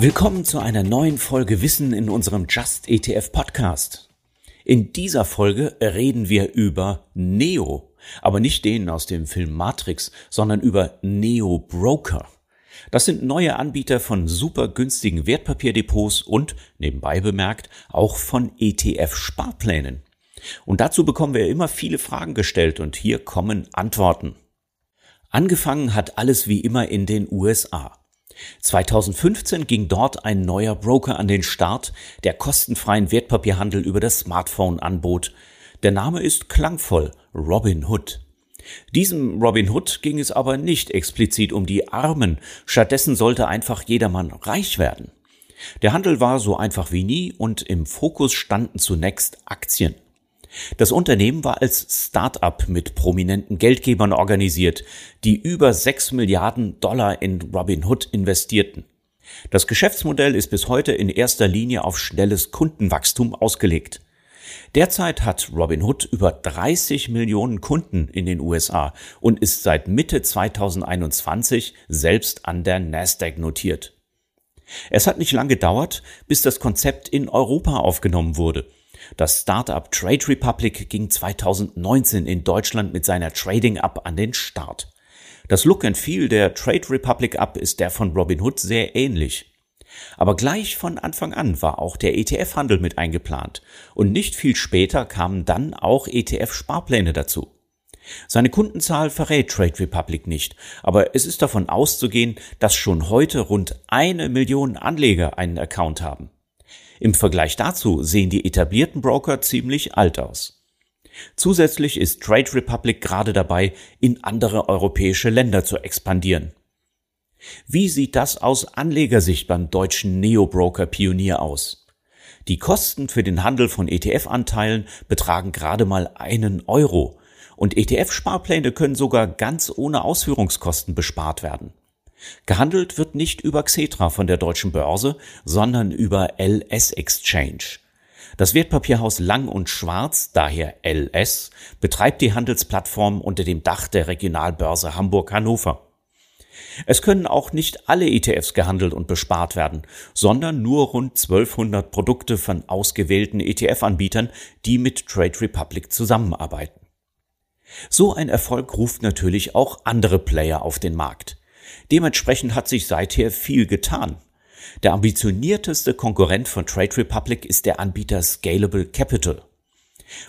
Willkommen zu einer neuen Folge Wissen in unserem Just ETF Podcast. In dieser Folge reden wir über Neo, aber nicht den aus dem Film Matrix, sondern über Neo Broker. Das sind neue Anbieter von super günstigen Wertpapierdepots und, nebenbei bemerkt, auch von ETF-Sparplänen. Und dazu bekommen wir immer viele Fragen gestellt und hier kommen Antworten. Angefangen hat alles wie immer in den USA. 2015 ging dort ein neuer Broker an den Start, der kostenfreien Wertpapierhandel über das Smartphone anbot. Der Name ist klangvoll Robinhood. Diesem Robin Hood ging es aber nicht explizit um die Armen, stattdessen sollte einfach jedermann reich werden. Der Handel war so einfach wie nie und im Fokus standen zunächst Aktien. Das Unternehmen war als Start-up mit prominenten Geldgebern organisiert, die über 6 Milliarden Dollar in Robinhood investierten. Das Geschäftsmodell ist bis heute in erster Linie auf schnelles Kundenwachstum ausgelegt. Derzeit hat Robinhood über 30 Millionen Kunden in den USA und ist seit Mitte 2021 selbst an der Nasdaq notiert. Es hat nicht lange gedauert, bis das Konzept in Europa aufgenommen wurde – das Startup Trade Republic ging 2019 in Deutschland mit seiner Trading App an den Start. Das Look and Feel der Trade Republic App ist der von Robinhood sehr ähnlich. Aber gleich von Anfang an war auch der ETF-Handel mit eingeplant und nicht viel später kamen dann auch ETF-Sparpläne dazu. Seine Kundenzahl verrät Trade Republic nicht, aber es ist davon auszugehen, dass schon heute rund eine Million Anleger einen Account haben. Im Vergleich dazu sehen die etablierten Broker ziemlich alt aus. Zusätzlich ist Trade Republic gerade dabei, in andere europäische Länder zu expandieren. Wie sieht das aus Anlegersicht beim deutschen Neo-Broker Pionier aus? Die Kosten für den Handel von ETF-Anteilen betragen gerade mal einen Euro und ETF-Sparpläne können sogar ganz ohne Ausführungskosten bespart werden. Gehandelt wird nicht über Xetra von der deutschen Börse, sondern über LS Exchange. Das Wertpapierhaus Lang und Schwarz, daher LS, betreibt die Handelsplattform unter dem Dach der Regionalbörse Hamburg-Hannover. Es können auch nicht alle ETFs gehandelt und bespart werden, sondern nur rund 1200 Produkte von ausgewählten ETF-Anbietern, die mit Trade Republic zusammenarbeiten. So ein Erfolg ruft natürlich auch andere Player auf den Markt. Dementsprechend hat sich seither viel getan. Der ambitionierteste Konkurrent von Trade Republic ist der Anbieter Scalable Capital.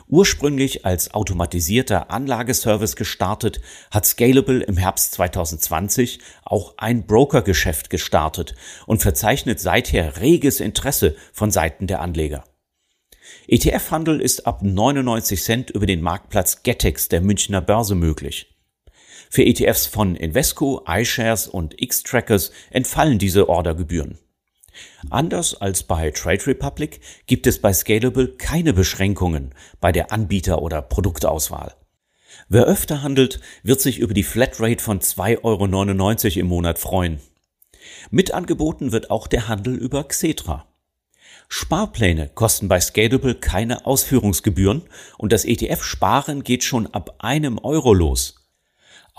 Ursprünglich als automatisierter Anlageservice gestartet, hat Scalable im Herbst 2020 auch ein Brokergeschäft gestartet und verzeichnet seither reges Interesse von Seiten der Anleger. ETF-Handel ist ab 99 Cent über den Marktplatz Getex der Münchner Börse möglich. Für ETFs von Invesco, iShares und X-Trackers entfallen diese Ordergebühren. Anders als bei Trade Republic gibt es bei Scalable keine Beschränkungen bei der Anbieter- oder Produktauswahl. Wer öfter handelt, wird sich über die Flatrate von 2,99 Euro im Monat freuen. Mit angeboten wird auch der Handel über Xetra. Sparpläne kosten bei Scalable keine Ausführungsgebühren und das ETF-Sparen geht schon ab einem Euro los.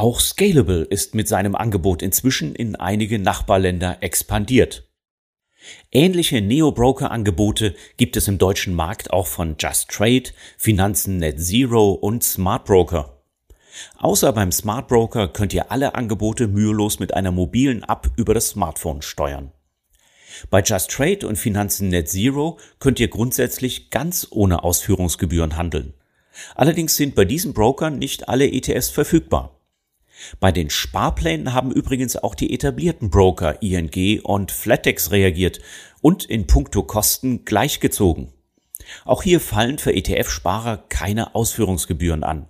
Auch Scalable ist mit seinem Angebot inzwischen in einige Nachbarländer expandiert. Ähnliche Neo-Broker-Angebote gibt es im deutschen Markt auch von Just Trade, Finanzen Net Zero und Smart Broker. Außer beim Smart Broker könnt ihr alle Angebote mühelos mit einer mobilen App über das Smartphone steuern. Bei Just Trade und Finanzen Net Zero könnt ihr grundsätzlich ganz ohne Ausführungsgebühren handeln. Allerdings sind bei diesen Brokern nicht alle ETFs verfügbar. Bei den Sparplänen haben übrigens auch die etablierten Broker ING und Flatex reagiert und in puncto Kosten gleichgezogen. Auch hier fallen für ETF-Sparer keine Ausführungsgebühren an.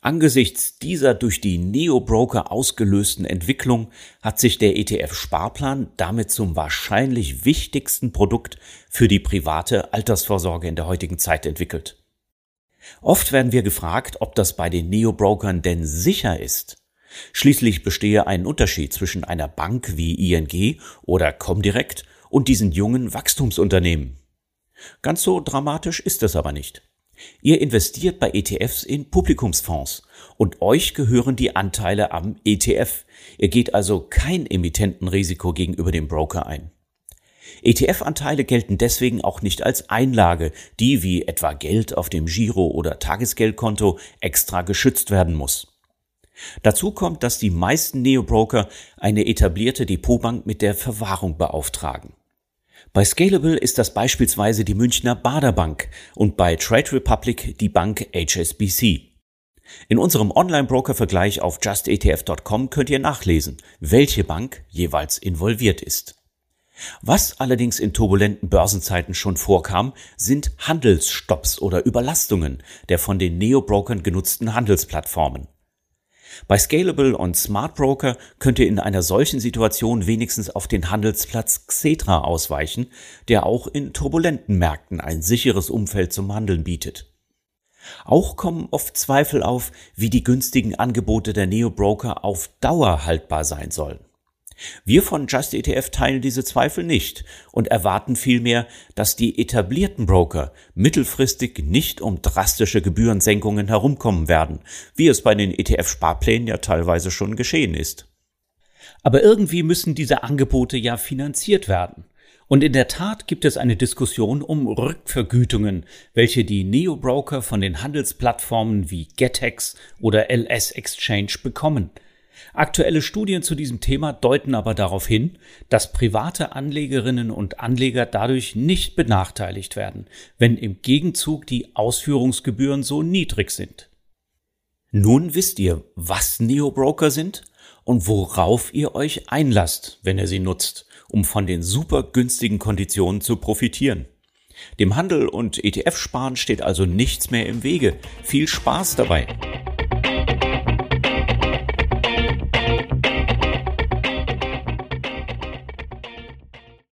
Angesichts dieser durch die Neo-Broker ausgelösten Entwicklung hat sich der ETF-Sparplan damit zum wahrscheinlich wichtigsten Produkt für die private Altersvorsorge in der heutigen Zeit entwickelt. Oft werden wir gefragt, ob das bei den Neo-Brokern denn sicher ist. Schließlich bestehe ein Unterschied zwischen einer Bank wie ING oder Comdirect und diesen jungen Wachstumsunternehmen. Ganz so dramatisch ist es aber nicht. Ihr investiert bei ETFs in Publikumsfonds und euch gehören die Anteile am ETF. Ihr geht also kein Emittentenrisiko gegenüber dem Broker ein. ETF-Anteile gelten deswegen auch nicht als Einlage, die wie etwa Geld auf dem Giro- oder Tagesgeldkonto extra geschützt werden muss. Dazu kommt, dass die meisten Neobroker eine etablierte Depotbank mit der Verwahrung beauftragen. Bei Scalable ist das beispielsweise die Münchner Baderbank und bei Trade Republic die Bank HSBC. In unserem Online-Broker-Vergleich auf justetf.com könnt ihr nachlesen, welche Bank jeweils involviert ist. Was allerdings in turbulenten Börsenzeiten schon vorkam, sind Handelsstopps oder Überlastungen der von den Neobrokern genutzten Handelsplattformen. Bei Scalable und Smart Broker könnt ihr in einer solchen Situation wenigstens auf den Handelsplatz Xetra ausweichen, der auch in turbulenten Märkten ein sicheres Umfeld zum Handeln bietet. Auch kommen oft Zweifel auf, wie die günstigen Angebote der Neo-Broker auf Dauer haltbar sein sollen. Wir von Just ETF teilen diese Zweifel nicht und erwarten vielmehr, dass die etablierten Broker mittelfristig nicht um drastische Gebührensenkungen herumkommen werden, wie es bei den ETF-Sparplänen ja teilweise schon geschehen ist. Aber irgendwie müssen diese Angebote ja finanziert werden. Und in der Tat gibt es eine Diskussion um Rückvergütungen, welche die Neo-Broker von den Handelsplattformen wie GetEx oder LS Exchange bekommen – Aktuelle Studien zu diesem Thema deuten aber darauf hin, dass private Anlegerinnen und Anleger dadurch nicht benachteiligt werden, wenn im Gegenzug die Ausführungsgebühren so niedrig sind. Nun wisst ihr, was Neobroker sind und worauf ihr euch einlasst, wenn ihr sie nutzt, um von den super günstigen Konditionen zu profitieren. Dem Handel und ETF-Sparen steht also nichts mehr im Wege. Viel Spaß dabei!